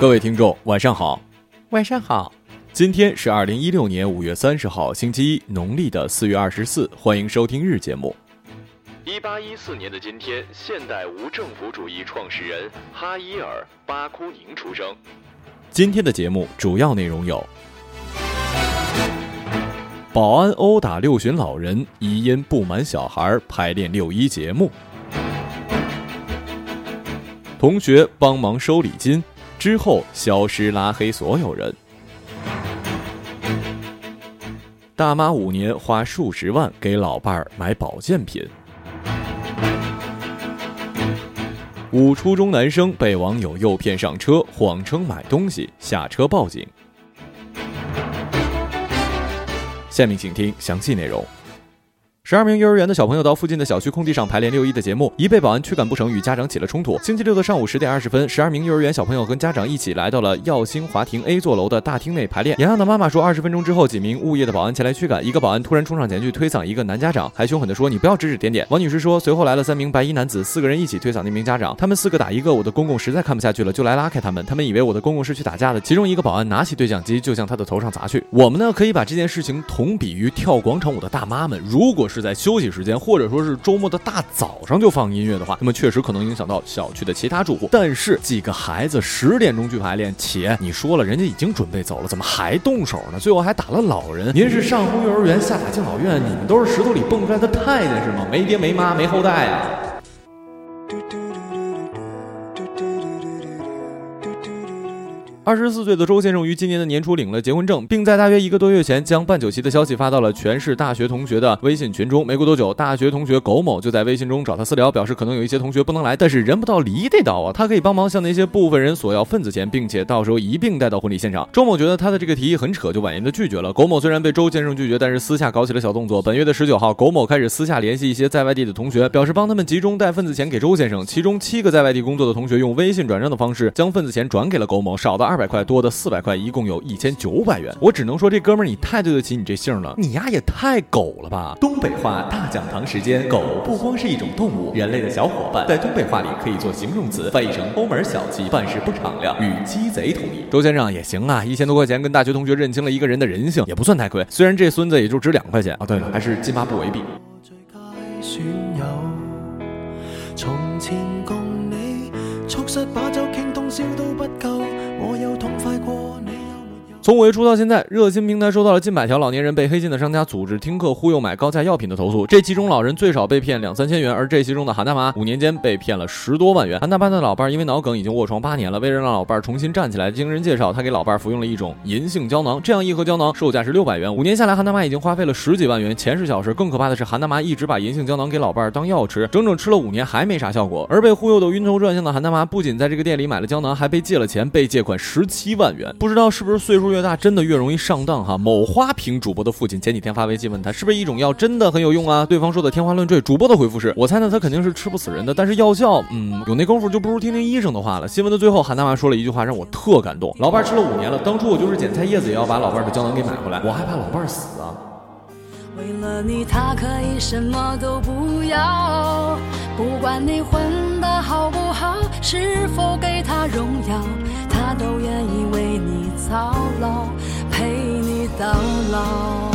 各位听众，晚上好。晚上好，今天是二零一六年五月三十号，星期一，农历的四月二十四。欢迎收听日节目。一八一四年的今天，现代无政府主义创始人哈伊尔·巴库宁出生。今天的节目主要内容有：保安殴打六旬老人，疑因不满小孩排练六一节目；同学帮忙收礼金。之后消失拉黑所有人。大妈五年花数十万给老伴儿买保健品。五初中男生被网友诱骗上车，谎称买东西，下车报警。下面请听详细内容。十二名幼儿园的小朋友到附近的小区空地上排练六一的节目，一被保安驱赶不成，与家长起了冲突。星期六的上午十点二十分，十二名幼儿园小朋友跟家长一起来到了耀星华庭 A 座楼的大厅内排练。洋洋的妈妈说，二十分钟之后，几名物业的保安前来驱赶，一个保安突然冲上前去推搡一个男家长，还凶狠地说：“你不要指指点点。”王女士说，随后来了三名白衣男子，四个人一起推搡那名家长，他们四个打一个，我的公公实在看不下去了，就来拉开他们。他们以为我的公公是去打架的，其中一个保安拿起对讲机就向他的头上砸去。我们呢，可以把这件事情同比于跳广场舞的大妈们，如果是在休息时间。或者说是周末的大早上就放音乐的话，那么确实可能影响到小区的其他住户。但是几个孩子十点钟去排练，且你说了人家已经准备走了，怎么还动手呢？最后还打了老人。您是上呼幼儿园，下打敬老院，你们都是石头里蹦出来的太监是吗？没爹没妈没后代啊！二十四岁的周先生于今年的年初领了结婚证，并在大约一个多月前将办酒席的消息发到了全市大学同学的微信群中。没过多久，大学同学苟某就在微信中找他私聊，表示可能有一些同学不能来，但是人不到礼得到啊，他可以帮忙向那些部分人索要份子钱，并且到时候一并带到婚礼现场。周某觉得他的这个提议很扯，就婉言的拒绝了。苟某虽然被周先生拒绝，但是私下搞起了小动作。本月的十九号，苟某开始私下联系一些在外地的同学，表示帮他们集中带份子钱给周先生。其中七个在外地工作的同学用微信转账的方式将份子钱转给了苟某，少的二百块，多的四。百块，一共有一千九百元。我只能说，这哥们儿你太对得起你这姓了。你呀也太狗了吧！东北话大讲堂时间，狗不光是一种动物，人类的小伙伴，在东北话里可以做形容词，翻译成抠门小气、办事不敞亮，与鸡贼同义。周先生也行啊，一千多块钱跟大学同学认清了一个人的人性，也不算太亏。虽然这孙子也就值两块钱啊。对了，还是金发不为弊。从前共你促膝把酒倾通宵都不够。我又痛快过。从五月初到现在，热心平台收到了近百条老年人被黑心的商家组织听课忽悠买高价药品的投诉。这其中老人最少被骗两三千元，而这其中的韩大妈五年间被骗了十多万元。韩大妈的老伴因为脑梗已经卧床八年了，为了让老伴重新站起来，经人介绍，他给老伴服用了一种银杏胶囊，这样一盒胶囊售价是六百元。五年下来，韩大妈已经花费了十几万元，钱是小事，更可怕的是韩大妈一直把银杏胶囊给老伴当药吃，整整吃了五年还没啥效果。而被忽悠的晕头转向的韩大妈，不仅在这个店里买了胶囊，还被借了钱，被借款十七万元。不知道是不是岁数越越大，真的越容易。上当哈！某花瓶主播的父亲前几天发微信问他，是不是一种药真的很有用啊？对方说的天花乱坠。主播的回复是：我猜呢，他肯定是吃不死人的，但是药效，嗯，有那功夫就不如听听医生的话了。新闻的最后，韩大妈说了一句话，让我特感动。老伴吃了五年了，当初我就是捡菜叶子也要把老伴的胶囊给买回来，我害怕老伴死啊。为了你，他可以什么都不要，不管你混的好不好，是否给他荣耀，他都愿意为你操劳。陪你到老。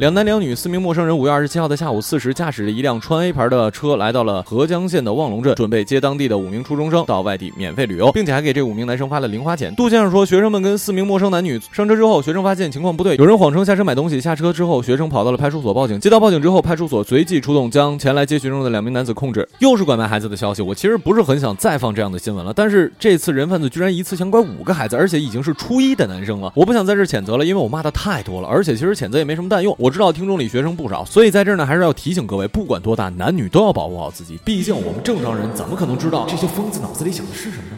两男两女四名陌生人，五月二十七号的下午四时，驾驶着一辆川 A 牌的车来到了合江县的望龙镇，准备接当地的五名初中生到外地免费旅游，并且还给这五名男生发了零花钱。杜先生说，学生们跟四名陌生男女上车之后，学生发现情况不对，有人谎称下车买东西。下车之后，学生跑到了派出所报警。接到报警之后，派出所随即出动，将前来接学生的两名男子控制。又是拐卖孩子的消息，我其实不是很想再放这样的新闻了，但是这次人贩子居然一次想拐五个孩子，而且已经是初一的男生了。我不想在这谴责了，因为我骂的太多了，而且其实谴责也没什么蛋用。我。我知道听众里学生不少，所以在这儿呢，还是要提醒各位，不管多大，男女都要保护好自己。毕竟我们正常人怎么可能知道这些疯子脑子里想的是什么呢？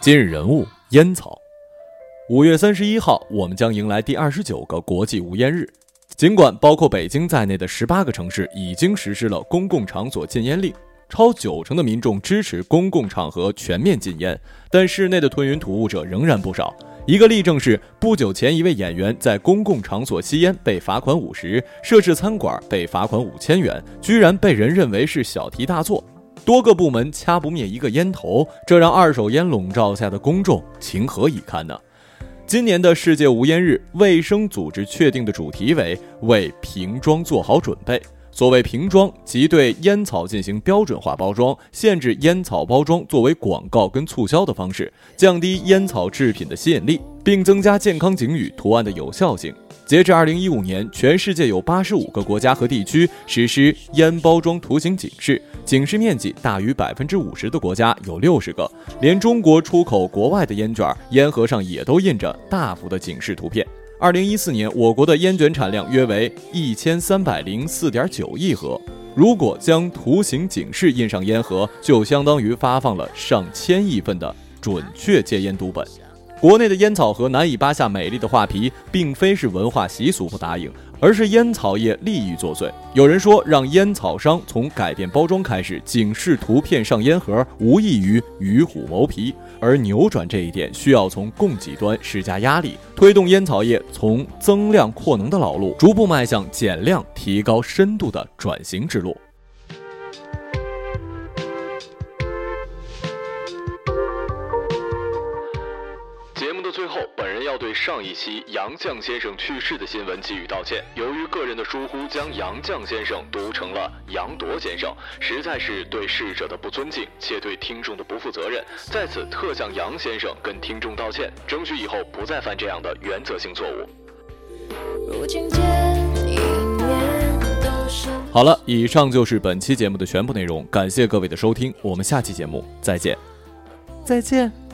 今日人物：烟草。五月三十一号，我们将迎来第二十九个国际无烟日。尽管包括北京在内的十八个城市已经实施了公共场所禁烟令，超九成的民众支持公共场合全面禁烟，但室内的吞云吐雾者仍然不少。一个例证是，不久前一位演员在公共场所吸烟被罚款五十，设置餐馆被罚款五千元，居然被人认为是小题大做。多个部门掐不灭一个烟头，这让二手烟笼罩下的公众情何以堪呢？今年的世界无烟日，卫生组织确定的主题为“为瓶装做好准备”。所谓瓶装，即对烟草进行标准化包装，限制烟草包装作为广告跟促销的方式，降低烟草制品的吸引力，并增加健康警语图案的有效性。截至二零一五年，全世界有八十五个国家和地区实施烟包装图形警示，警示面积大于百分之五十的国家有六十个。连中国出口国外的烟卷烟盒上也都印着大幅的警示图片。二零一四年，我国的烟卷产量约为一千三百零四点九亿盒。如果将图形警示印上烟盒，就相当于发放了上千亿份的准确戒烟读本。国内的烟草盒难以扒下美丽的画皮，并非是文化习俗不答应，而是烟草业利益作祟。有人说，让烟草商从改变包装开始，警示图片上烟盒，无异于与虎谋皮。而扭转这一点，需要从供给端施加压力，推动烟草业从增量扩能的老路，逐步迈向减量、提高深度的转型之路。上一期杨绛先生去世的新闻给予道歉。由于个人的疏忽，将杨绛先生读成了杨铎先生，实在是对逝者的不尊敬，且对听众的不负责任。在此特向杨先生跟听众道歉，争取以后不再犯这样的原则性错误。好了，以上就是本期节目的全部内容，感谢各位的收听，我们下期节目再见，再见。